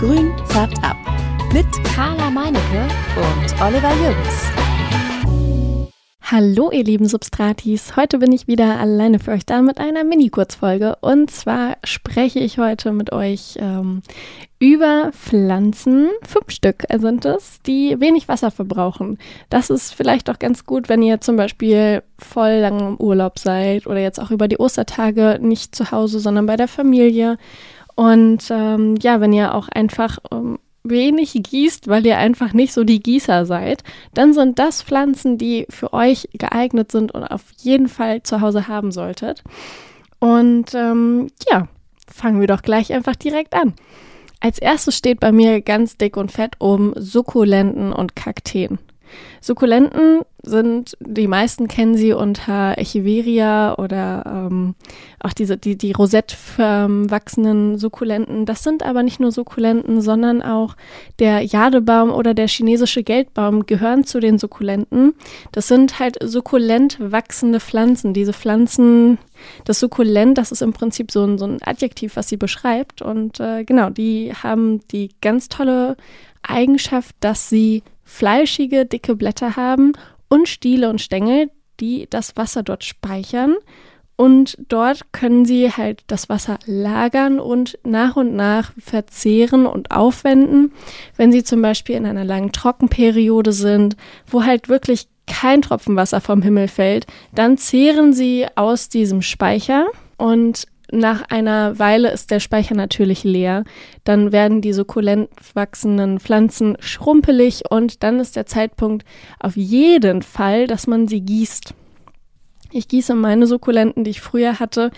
Grün färbt ab. Mit Carla Meinecke und Oliver Jürgens. Hallo ihr lieben Substratis, heute bin ich wieder alleine für euch da mit einer Mini-Kurzfolge und zwar spreche ich heute mit euch ähm, über Pflanzen, fünf Stück sind es, die wenig Wasser verbrauchen. Das ist vielleicht auch ganz gut, wenn ihr zum Beispiel voll lang im Urlaub seid oder jetzt auch über die Ostertage nicht zu Hause, sondern bei der Familie und ähm, ja, wenn ihr auch einfach ähm, wenig gießt, weil ihr einfach nicht so die Gießer seid, dann sind das Pflanzen, die für euch geeignet sind und auf jeden Fall zu Hause haben solltet. Und ähm, ja, fangen wir doch gleich einfach direkt an. Als erstes steht bei mir ganz dick und fett oben Sukkulenten und Kakteen. Sukkulenten sind, die meisten kennen sie unter Echeveria oder ähm, auch diese, die, die rosett wachsenden Sukkulenten. Das sind aber nicht nur Sukkulenten, sondern auch der Jadebaum oder der chinesische Geldbaum gehören zu den Sukkulenten. Das sind halt sukkulent wachsende Pflanzen. Diese Pflanzen, das Sukkulent, das ist im Prinzip so ein, so ein Adjektiv, was sie beschreibt. Und äh, genau, die haben die ganz tolle Eigenschaft, dass sie fleischige, dicke Blätter haben und Stiele und Stängel, die das Wasser dort speichern. Und dort können sie halt das Wasser lagern und nach und nach verzehren und aufwenden. Wenn sie zum Beispiel in einer langen Trockenperiode sind, wo halt wirklich kein Tropfen Wasser vom Himmel fällt, dann zehren sie aus diesem Speicher und nach einer Weile ist der Speicher natürlich leer. Dann werden die sukkulent wachsenden Pflanzen schrumpelig und dann ist der Zeitpunkt auf jeden Fall, dass man sie gießt. Ich gieße meine Sukkulenten, die ich früher hatte,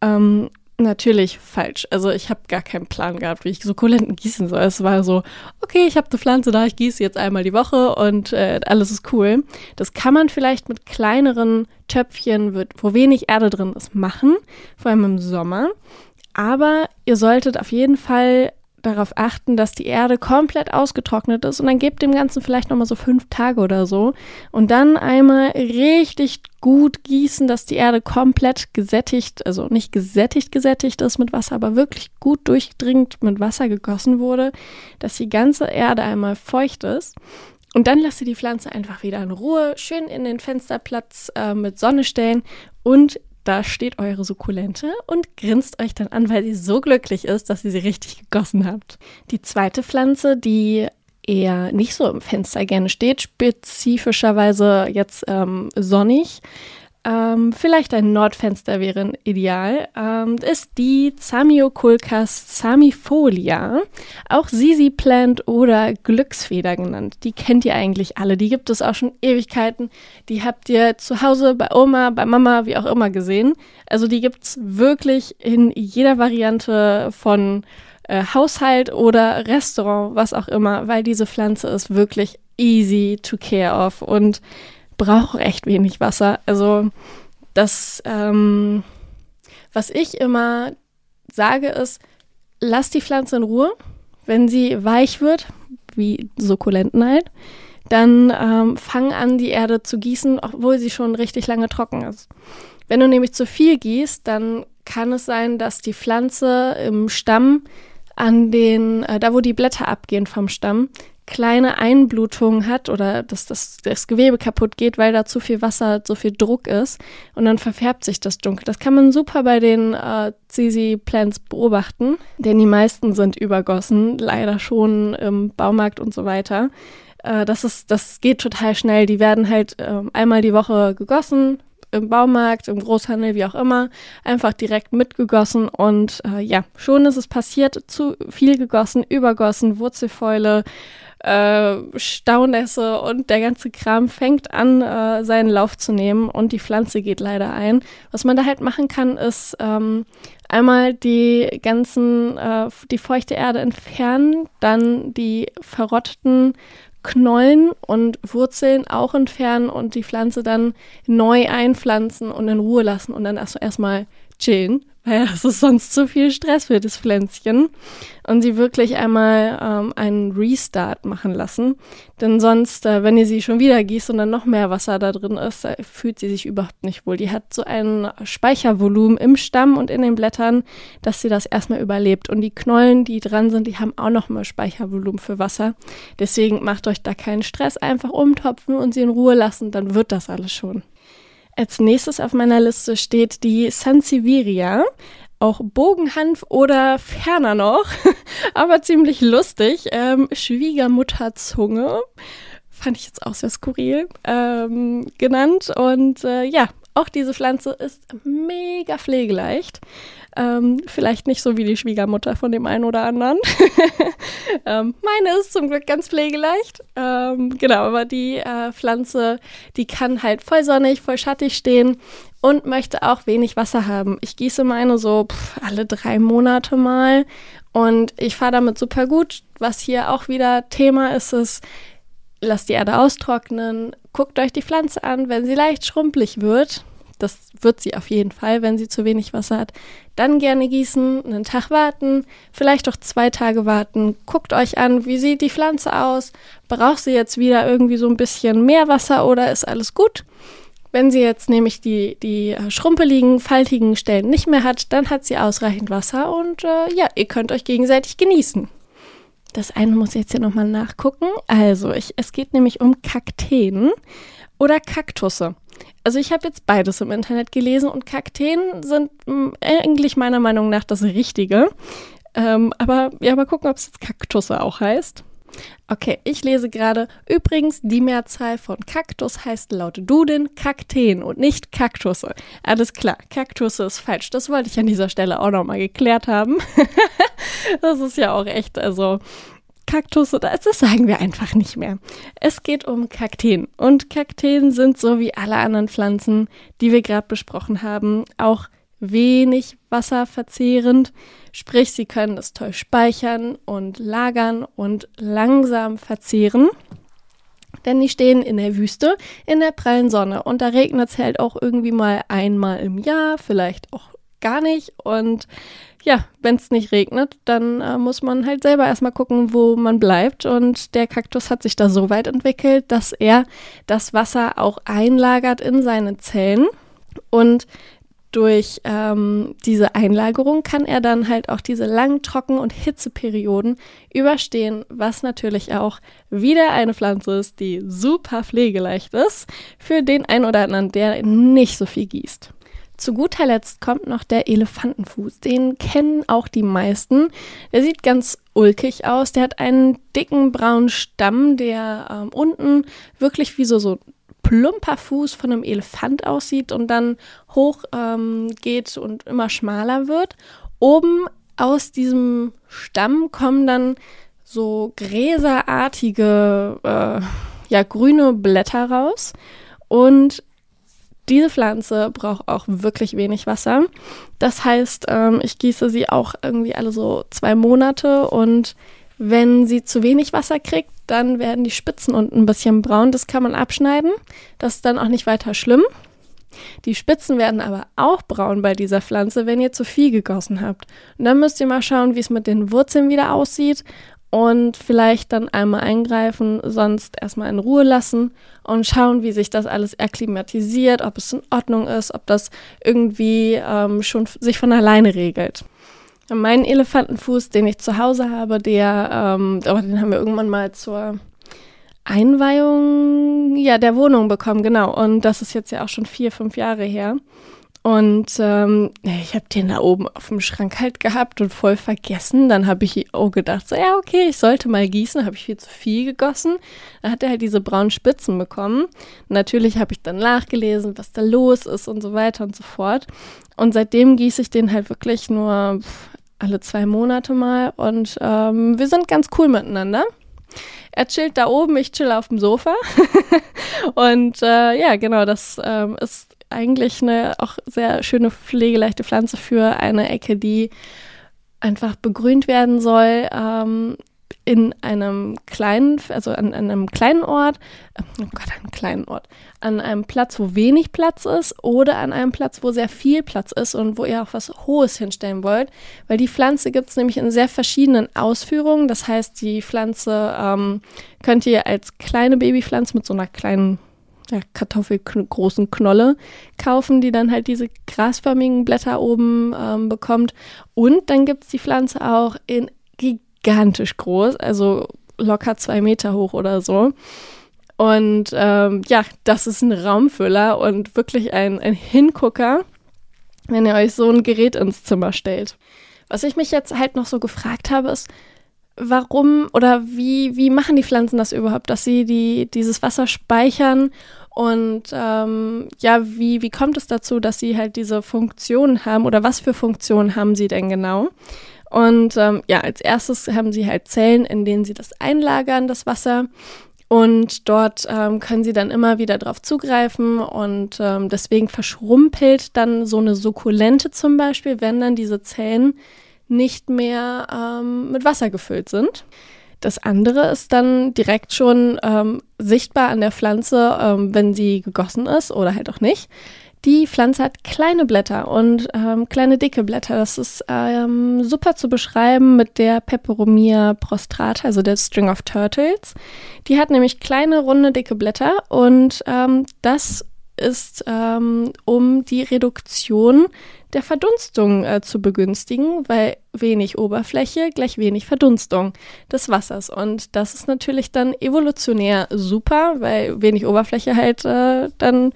ähm, natürlich falsch. Also ich habe gar keinen Plan gehabt, wie ich Sukkulenten gießen soll. Es war so, okay, ich habe eine Pflanze da, ich gieße jetzt einmal die Woche und äh, alles ist cool. Das kann man vielleicht mit kleineren Töpfchen, wo wenig Erde drin ist, machen, vor allem im Sommer. Aber ihr solltet auf jeden Fall darauf achten, dass die Erde komplett ausgetrocknet ist und dann gebt dem Ganzen vielleicht nochmal so fünf Tage oder so und dann einmal richtig gut gießen, dass die Erde komplett gesättigt, also nicht gesättigt gesättigt ist mit Wasser, aber wirklich gut durchdringend mit Wasser gegossen wurde, dass die ganze Erde einmal feucht ist. Und dann lasst ihr die Pflanze einfach wieder in Ruhe, schön in den Fensterplatz äh, mit Sonne stellen und da steht eure Sukkulente und grinst euch dann an, weil sie so glücklich ist, dass ihr sie richtig gegossen habt. Die zweite Pflanze, die eher nicht so im Fenster gerne steht, spezifischerweise jetzt ähm, sonnig, ähm, vielleicht ein Nordfenster wäre ideal, ähm, ist die Zamioculcas zamifolia, auch Sisi Plant oder Glücksfeder genannt. Die kennt ihr eigentlich alle, die gibt es auch schon Ewigkeiten. Die habt ihr zu Hause bei Oma, bei Mama, wie auch immer gesehen. Also die gibt es wirklich in jeder Variante von äh, Haushalt oder Restaurant, was auch immer, weil diese Pflanze ist wirklich easy to care of und brauche echt wenig Wasser. Also das, ähm, was ich immer sage, ist, lass die Pflanze in Ruhe. Wenn sie weich wird, wie Sukkulenten halt, dann ähm, fang an, die Erde zu gießen, obwohl sie schon richtig lange trocken ist. Wenn du nämlich zu viel gießt, dann kann es sein, dass die Pflanze im Stamm an den, äh, da wo die Blätter abgehen vom Stamm, kleine Einblutungen hat oder dass das, das Gewebe kaputt geht, weil da zu viel Wasser, zu viel Druck ist und dann verfärbt sich das dunkel. Das kann man super bei den äh, Zizi Plants beobachten, denn die meisten sind übergossen, leider schon im Baumarkt und so weiter. Äh, das ist, das geht total schnell. Die werden halt äh, einmal die Woche gegossen, im Baumarkt, im Großhandel, wie auch immer, einfach direkt mitgegossen und äh, ja, schon ist es passiert, zu viel gegossen, übergossen, Wurzelfäule, äh, Staunässe und der ganze Kram fängt an, äh, seinen Lauf zu nehmen und die Pflanze geht leider ein. Was man da halt machen kann, ist ähm, einmal die ganzen, äh, die feuchte Erde entfernen, dann die verrotteten Knollen und Wurzeln auch entfernen und die Pflanze dann neu einpflanzen und in Ruhe lassen und dann erstmal chillen, weil ist sonst zu viel Stress für das Pflänzchen. Und sie wirklich einmal ähm, einen Restart machen lassen. Denn sonst, äh, wenn ihr sie schon wieder gießt und dann noch mehr Wasser da drin ist, äh, fühlt sie sich überhaupt nicht wohl. Die hat so ein Speichervolumen im Stamm und in den Blättern, dass sie das erstmal überlebt. Und die Knollen, die dran sind, die haben auch noch mal Speichervolumen für Wasser. Deswegen macht euch da keinen Stress, einfach umtopfen und sie in Ruhe lassen, dann wird das alles schon. Als nächstes auf meiner Liste steht die Sansevieria, auch Bogenhanf oder ferner noch, aber ziemlich lustig, ähm, Schwiegermutterzunge, fand ich jetzt auch sehr skurril, ähm, genannt. Und äh, ja, auch diese Pflanze ist mega pflegeleicht. Ähm, vielleicht nicht so wie die Schwiegermutter von dem einen oder anderen. ähm, meine ist zum Glück ganz pflegeleicht. Ähm, genau, aber die äh, Pflanze, die kann halt voll sonnig, voll schattig stehen und möchte auch wenig Wasser haben. Ich gieße meine so pff, alle drei Monate mal und ich fahre damit super gut. Was hier auch wieder Thema ist, ist, lasst die Erde austrocknen, guckt euch die Pflanze an, wenn sie leicht schrumpelig wird, das wird sie auf jeden Fall, wenn sie zu wenig Wasser hat. Dann gerne gießen, einen Tag warten, vielleicht auch zwei Tage warten. Guckt euch an, wie sieht die Pflanze aus? Braucht sie jetzt wieder irgendwie so ein bisschen mehr Wasser oder ist alles gut? Wenn sie jetzt nämlich die, die schrumpeligen, faltigen Stellen nicht mehr hat, dann hat sie ausreichend Wasser und äh, ja, ihr könnt euch gegenseitig genießen. Das eine muss ich jetzt hier nochmal nachgucken. Also, ich, es geht nämlich um Kakteen oder Kaktusse. Also ich habe jetzt beides im Internet gelesen und Kakteen sind mm, eigentlich meiner Meinung nach das Richtige. Ähm, aber ja, mal gucken, ob es jetzt Kaktusse auch heißt. Okay, ich lese gerade. Übrigens, die Mehrzahl von Kaktus heißt laut Duden Kakteen und nicht Kaktusse. Alles klar, Kaktusse ist falsch. Das wollte ich an dieser Stelle auch nochmal geklärt haben. das ist ja auch echt, also Kaktus oder das sagen wir einfach nicht mehr. Es geht um Kakteen und Kakteen sind so wie alle anderen Pflanzen, die wir gerade besprochen haben, auch wenig wasserverzehrend, sprich sie können es toll speichern und lagern und langsam verzehren. Denn die stehen in der Wüste, in der prallen Sonne und da regnet es halt auch irgendwie mal einmal im Jahr, vielleicht auch gar nicht und ja, wenn es nicht regnet, dann äh, muss man halt selber erstmal gucken, wo man bleibt. Und der Kaktus hat sich da so weit entwickelt, dass er das Wasser auch einlagert in seine Zellen. Und durch ähm, diese Einlagerung kann er dann halt auch diese langen Trocken- und Hitzeperioden überstehen, was natürlich auch wieder eine Pflanze ist, die super pflegeleicht ist für den einen oder anderen, der nicht so viel gießt. Zu guter Letzt kommt noch der Elefantenfuß. Den kennen auch die meisten. Der sieht ganz ulkig aus. Der hat einen dicken braunen Stamm, der ähm, unten wirklich wie so, so plumper Fuß von einem Elefant aussieht und dann hoch ähm, geht und immer schmaler wird. Oben aus diesem Stamm kommen dann so gräserartige, äh, ja, grüne Blätter raus. Und diese Pflanze braucht auch wirklich wenig Wasser. Das heißt, ähm, ich gieße sie auch irgendwie alle so zwei Monate und wenn sie zu wenig Wasser kriegt, dann werden die Spitzen unten ein bisschen braun. Das kann man abschneiden. Das ist dann auch nicht weiter schlimm. Die Spitzen werden aber auch braun bei dieser Pflanze, wenn ihr zu viel gegossen habt. Und dann müsst ihr mal schauen, wie es mit den Wurzeln wieder aussieht und vielleicht dann einmal eingreifen, sonst erstmal in Ruhe lassen und schauen, wie sich das alles akklimatisiert, ob es in Ordnung ist, ob das irgendwie ähm, schon sich von alleine regelt. Mein Elefantenfuß, den ich zu Hause habe, der, ähm, aber den haben wir irgendwann mal zur Einweihung ja, der Wohnung bekommen, genau. Und das ist jetzt ja auch schon vier, fünf Jahre her. Und ähm, ich habe den da oben auf dem Schrank halt gehabt und voll vergessen. Dann habe ich auch gedacht, so ja, okay, ich sollte mal gießen. Habe ich viel zu viel gegossen. Dann hat er halt diese braunen Spitzen bekommen. Natürlich habe ich dann nachgelesen, was da los ist und so weiter und so fort. Und seitdem gieße ich den halt wirklich nur alle zwei Monate mal. Und ähm, wir sind ganz cool miteinander. Er chillt da oben, ich chill auf dem Sofa. und äh, ja, genau, das ähm, ist eigentlich eine auch sehr schöne pflegeleichte Pflanze für eine Ecke, die einfach begrünt werden soll. Ähm, in einem kleinen, also an, an einem kleinen Ort, oh Gott, einen kleinen Ort, an einem Platz, wo wenig Platz ist oder an einem Platz, wo sehr viel Platz ist und wo ihr auch was Hohes hinstellen wollt. Weil die Pflanze gibt es nämlich in sehr verschiedenen Ausführungen. Das heißt, die Pflanze ähm, könnt ihr als kleine Babypflanze mit so einer kleinen ja, kartoffelgroßen Knolle kaufen, die dann halt diese grasförmigen Blätter oben ähm, bekommt. Und dann gibt es die Pflanze auch in gigantisch groß, also locker zwei Meter hoch oder so. Und ähm, ja, das ist ein Raumfüller und wirklich ein, ein Hingucker, wenn ihr euch so ein Gerät ins Zimmer stellt. Was ich mich jetzt halt noch so gefragt habe, ist, warum oder wie, wie machen die Pflanzen das überhaupt, dass sie die, dieses Wasser speichern und ähm, ja, wie, wie kommt es dazu, dass sie halt diese Funktion haben oder was für Funktionen haben sie denn genau? Und ähm, ja, als erstes haben sie halt Zellen, in denen sie das einlagern, das Wasser. Und dort ähm, können sie dann immer wieder drauf zugreifen und ähm, deswegen verschrumpelt dann so eine Sukkulente zum Beispiel, wenn dann diese Zellen nicht mehr ähm, mit Wasser gefüllt sind. Das andere ist dann direkt schon ähm, sichtbar an der Pflanze, ähm, wenn sie gegossen ist oder halt auch nicht. Die Pflanze hat kleine Blätter und ähm, kleine dicke Blätter. Das ist ähm, super zu beschreiben mit der Peperomia prostrata, also der String of Turtles. Die hat nämlich kleine, runde, dicke Blätter und ähm, das ist, ähm, um die Reduktion der Verdunstung äh, zu begünstigen, weil wenig Oberfläche gleich wenig Verdunstung des Wassers. Und das ist natürlich dann evolutionär super, weil wenig Oberfläche halt äh, dann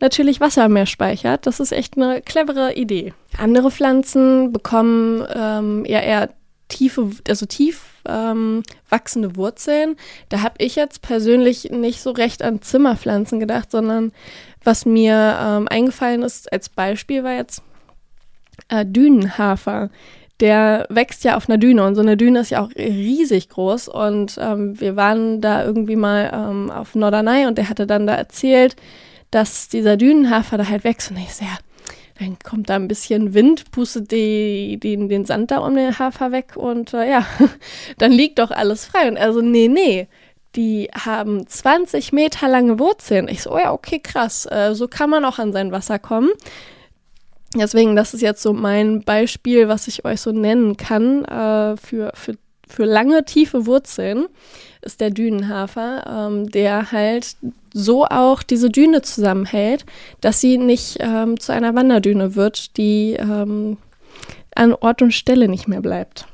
natürlich Wasser mehr speichert. Das ist echt eine clevere Idee. Andere Pflanzen bekommen ähm, ja eher tiefe, also tief ähm, wachsende Wurzeln. Da habe ich jetzt persönlich nicht so recht an Zimmerpflanzen gedacht, sondern was mir ähm, eingefallen ist als Beispiel war jetzt äh, Dünenhafer. Der wächst ja auf einer Düne und so eine Düne ist ja auch riesig groß. Und ähm, wir waren da irgendwie mal ähm, auf Norderney und der hatte dann da erzählt, dass dieser Dünenhafer da halt wächst. Und ich so, ja, dann kommt da ein bisschen Wind, pustet die, die, den Sand da um den Hafer weg und äh, ja, dann liegt doch alles frei. Und also, nee, nee, die haben 20 Meter lange Wurzeln. Ich so, oh ja, okay, krass. Äh, so kann man auch an sein Wasser kommen. Deswegen, das ist jetzt so mein Beispiel, was ich euch so nennen kann äh, für, für, für lange, tiefe Wurzeln, ist der Dünenhafer, ähm, der halt so auch diese Düne zusammenhält, dass sie nicht ähm, zu einer Wanderdüne wird, die ähm, an Ort und Stelle nicht mehr bleibt.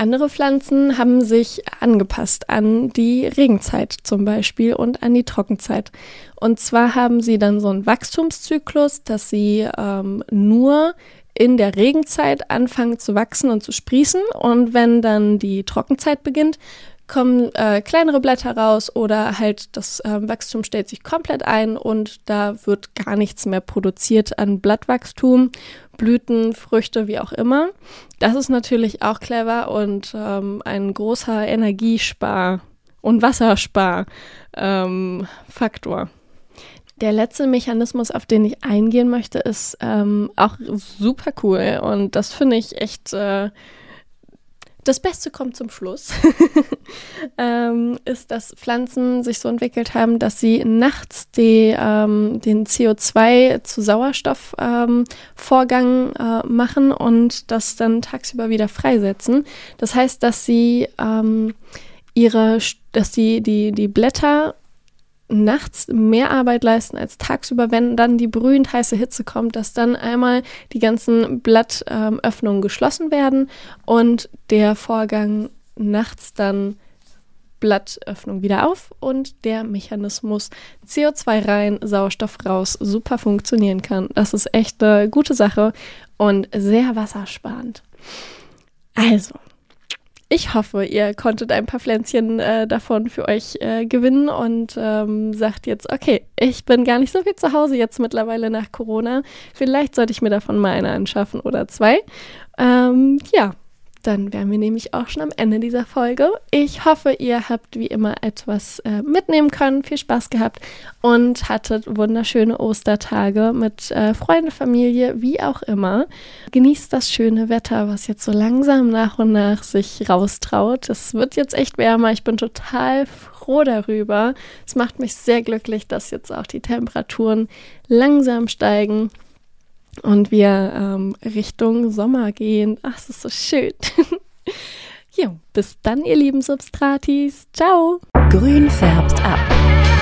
Andere Pflanzen haben sich angepasst an die Regenzeit zum Beispiel und an die Trockenzeit. Und zwar haben sie dann so einen Wachstumszyklus, dass sie ähm, nur in der Regenzeit anfangen zu wachsen und zu sprießen. Und wenn dann die Trockenzeit beginnt, kommen äh, kleinere Blätter raus oder halt das äh, Wachstum stellt sich komplett ein und da wird gar nichts mehr produziert an Blattwachstum, Blüten, Früchte, wie auch immer. Das ist natürlich auch clever und ähm, ein großer Energiespar- und Wassersparfaktor. Ähm, der letzte Mechanismus, auf den ich eingehen möchte, ist ähm, auch super cool und das finde ich echt äh, das Beste kommt zum Schluss, ähm, ist, dass Pflanzen sich so entwickelt haben, dass sie nachts die, ähm, den CO2 zu Sauerstoffvorgang ähm, äh, machen und das dann tagsüber wieder freisetzen. Das heißt, dass sie ähm, ihre, dass die, die, die Blätter nachts mehr Arbeit leisten als tagsüber, wenn dann die brühend heiße Hitze kommt, dass dann einmal die ganzen Blattöffnungen ähm, geschlossen werden und der Vorgang nachts dann Blattöffnung wieder auf und der Mechanismus CO2 rein, Sauerstoff raus super funktionieren kann. Das ist echt eine gute Sache und sehr wassersparend. Also, ich hoffe, ihr konntet ein paar Pflänzchen äh, davon für euch äh, gewinnen und ähm, sagt jetzt, okay, ich bin gar nicht so viel zu Hause jetzt mittlerweile nach Corona. Vielleicht sollte ich mir davon mal eine anschaffen oder zwei. Ähm, ja, Dann wären wir nämlich auch schon am Ende dieser Folge. Ich hoffe, ihr habt wie immer etwas äh, mitnehmen können, viel Spaß gehabt und hattet wunderschöne Ostertage mit äh, Freunde, Familie, wie auch immer. Genießt das schöne Wetter, was jetzt so langsam nach und nach sich raustraut. Es wird jetzt echt wärmer. Ich bin total froh darüber. Es macht mich sehr glücklich, dass jetzt auch die Temperaturen langsam steigen und wir ähm, Richtung Sommer gehen. Ach, es ist so schön. ja, bis dann, ihr lieben Substratis. Ciao. Grün färbt ab.